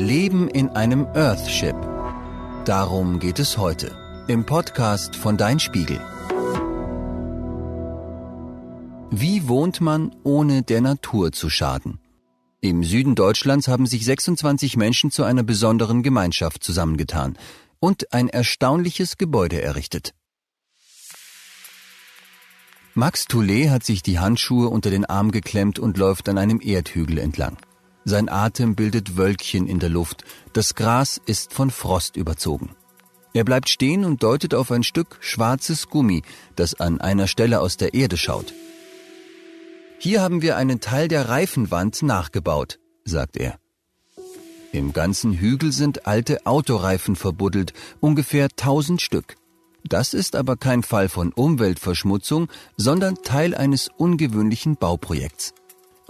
Leben in einem Earthship. Darum geht es heute im Podcast von Dein Spiegel. Wie wohnt man, ohne der Natur zu schaden? Im Süden Deutschlands haben sich 26 Menschen zu einer besonderen Gemeinschaft zusammengetan und ein erstaunliches Gebäude errichtet. Max Toulet hat sich die Handschuhe unter den Arm geklemmt und läuft an einem Erdhügel entlang. Sein Atem bildet Wölkchen in der Luft, das Gras ist von Frost überzogen. Er bleibt stehen und deutet auf ein Stück schwarzes Gummi, das an einer Stelle aus der Erde schaut. Hier haben wir einen Teil der Reifenwand nachgebaut, sagt er. Im ganzen Hügel sind alte Autoreifen verbuddelt, ungefähr tausend Stück. Das ist aber kein Fall von Umweltverschmutzung, sondern Teil eines ungewöhnlichen Bauprojekts.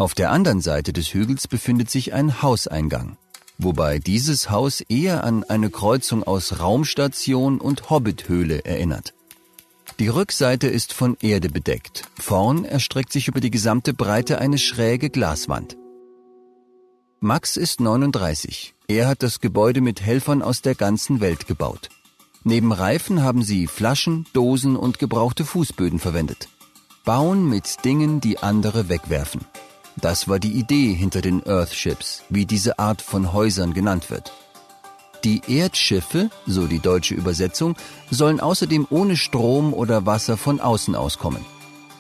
Auf der anderen Seite des Hügels befindet sich ein Hauseingang, wobei dieses Haus eher an eine Kreuzung aus Raumstation und Hobbithöhle erinnert. Die Rückseite ist von Erde bedeckt. Vorn erstreckt sich über die gesamte Breite eine schräge Glaswand. Max ist 39. Er hat das Gebäude mit Helfern aus der ganzen Welt gebaut. Neben Reifen haben sie Flaschen, Dosen und gebrauchte Fußböden verwendet. Bauen mit Dingen, die andere wegwerfen. Das war die Idee hinter den Earthships, wie diese Art von Häusern genannt wird. Die Erdschiffe, so die deutsche Übersetzung, sollen außerdem ohne Strom oder Wasser von außen auskommen.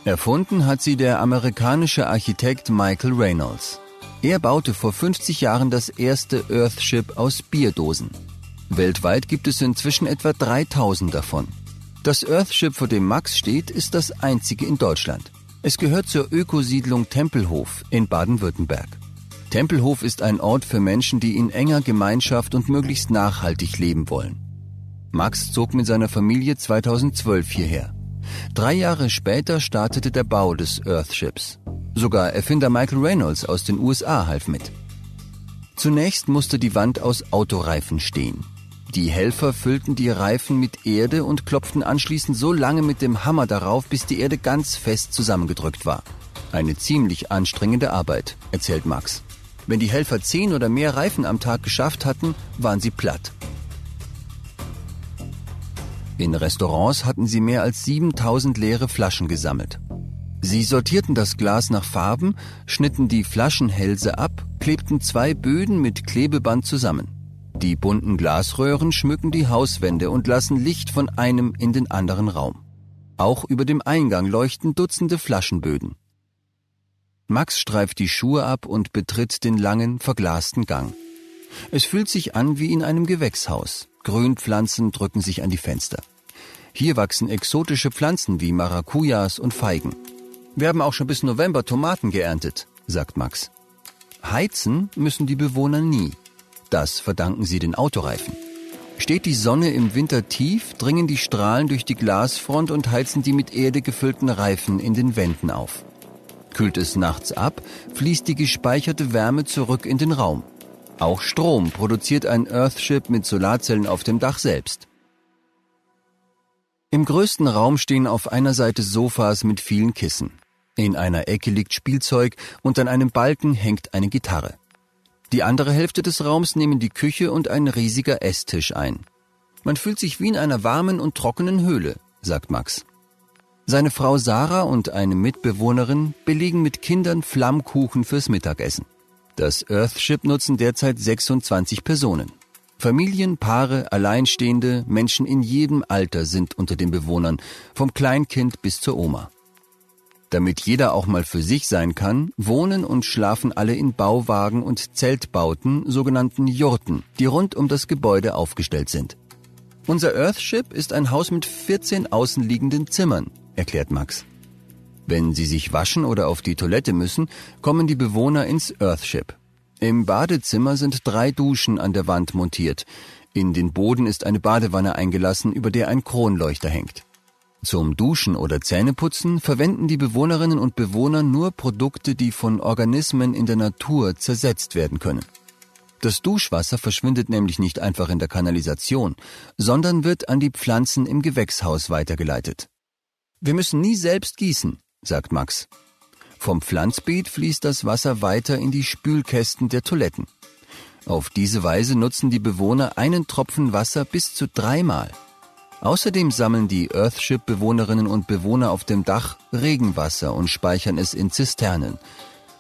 Erfunden hat sie der amerikanische Architekt Michael Reynolds. Er baute vor 50 Jahren das erste Earthship aus Bierdosen. Weltweit gibt es inzwischen etwa 3000 davon. Das Earthship, vor dem Max steht, ist das einzige in Deutschland. Es gehört zur Ökosiedlung Tempelhof in Baden-Württemberg. Tempelhof ist ein Ort für Menschen, die in enger Gemeinschaft und möglichst nachhaltig leben wollen. Max zog mit seiner Familie 2012 hierher. Drei Jahre später startete der Bau des Earthships. Sogar Erfinder Michael Reynolds aus den USA half mit. Zunächst musste die Wand aus Autoreifen stehen. Die Helfer füllten die Reifen mit Erde und klopften anschließend so lange mit dem Hammer darauf, bis die Erde ganz fest zusammengedrückt war. Eine ziemlich anstrengende Arbeit, erzählt Max. Wenn die Helfer zehn oder mehr Reifen am Tag geschafft hatten, waren sie platt. In Restaurants hatten sie mehr als 7000 leere Flaschen gesammelt. Sie sortierten das Glas nach Farben, schnitten die Flaschenhälse ab, klebten zwei Böden mit Klebeband zusammen. Die bunten Glasröhren schmücken die Hauswände und lassen Licht von einem in den anderen Raum. Auch über dem Eingang leuchten Dutzende Flaschenböden. Max streift die Schuhe ab und betritt den langen, verglasten Gang. Es fühlt sich an wie in einem Gewächshaus. Grünpflanzen drücken sich an die Fenster. Hier wachsen exotische Pflanzen wie Maracujas und Feigen. Wir haben auch schon bis November Tomaten geerntet, sagt Max. Heizen müssen die Bewohner nie. Das verdanken sie den Autoreifen. Steht die Sonne im Winter tief, dringen die Strahlen durch die Glasfront und heizen die mit Erde gefüllten Reifen in den Wänden auf. Kühlt es nachts ab, fließt die gespeicherte Wärme zurück in den Raum. Auch Strom produziert ein Earthship mit Solarzellen auf dem Dach selbst. Im größten Raum stehen auf einer Seite Sofas mit vielen Kissen. In einer Ecke liegt Spielzeug und an einem Balken hängt eine Gitarre. Die andere Hälfte des Raums nehmen die Küche und ein riesiger Esstisch ein. Man fühlt sich wie in einer warmen und trockenen Höhle, sagt Max. Seine Frau Sarah und eine Mitbewohnerin belegen mit Kindern Flammkuchen fürs Mittagessen. Das Earthship nutzen derzeit 26 Personen. Familien, Paare, Alleinstehende, Menschen in jedem Alter sind unter den Bewohnern, vom Kleinkind bis zur Oma. Damit jeder auch mal für sich sein kann, wohnen und schlafen alle in Bauwagen und Zeltbauten, sogenannten Jurten, die rund um das Gebäude aufgestellt sind. Unser Earthship ist ein Haus mit 14 außenliegenden Zimmern, erklärt Max. Wenn sie sich waschen oder auf die Toilette müssen, kommen die Bewohner ins Earthship. Im Badezimmer sind drei Duschen an der Wand montiert. In den Boden ist eine Badewanne eingelassen, über der ein Kronleuchter hängt. Zum Duschen oder Zähneputzen verwenden die Bewohnerinnen und Bewohner nur Produkte, die von Organismen in der Natur zersetzt werden können. Das Duschwasser verschwindet nämlich nicht einfach in der Kanalisation, sondern wird an die Pflanzen im Gewächshaus weitergeleitet. Wir müssen nie selbst gießen, sagt Max. Vom Pflanzbeet fließt das Wasser weiter in die Spülkästen der Toiletten. Auf diese Weise nutzen die Bewohner einen Tropfen Wasser bis zu dreimal. Außerdem sammeln die Earthship-Bewohnerinnen und Bewohner auf dem Dach Regenwasser und speichern es in Zisternen.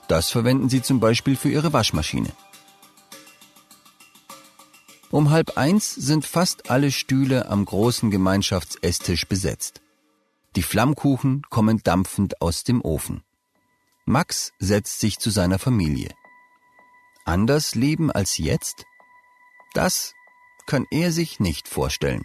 Das verwenden sie zum Beispiel für ihre Waschmaschine. Um halb eins sind fast alle Stühle am großen Gemeinschaftsesstisch besetzt. Die Flammkuchen kommen dampfend aus dem Ofen. Max setzt sich zu seiner Familie. Anders leben als jetzt? Das kann er sich nicht vorstellen.